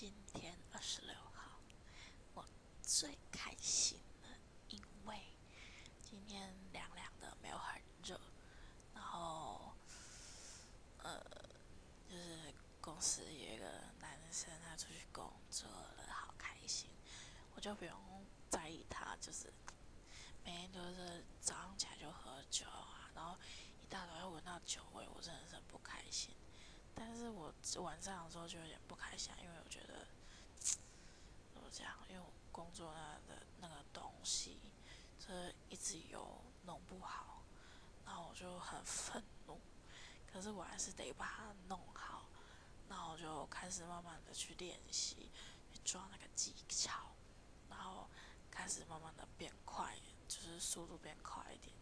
今天二十六号，我最开心了，因为今天凉凉的，没有很热，然后，呃，就是公司有一个男生，他出去工作了，好开心，我就不用在意他，就是每天都是早上起来就喝酒啊，然后一大早又闻到酒味，我真的是很不开心。但是我晚上的时候就有点不开心，因为我觉得？工作那的那个东西，就是一直有弄不好，然后我就很愤怒。可是我还是得把它弄好，然后我就开始慢慢的去练习，去抓那个技巧，然后开始慢慢的变快，就是速度变快一点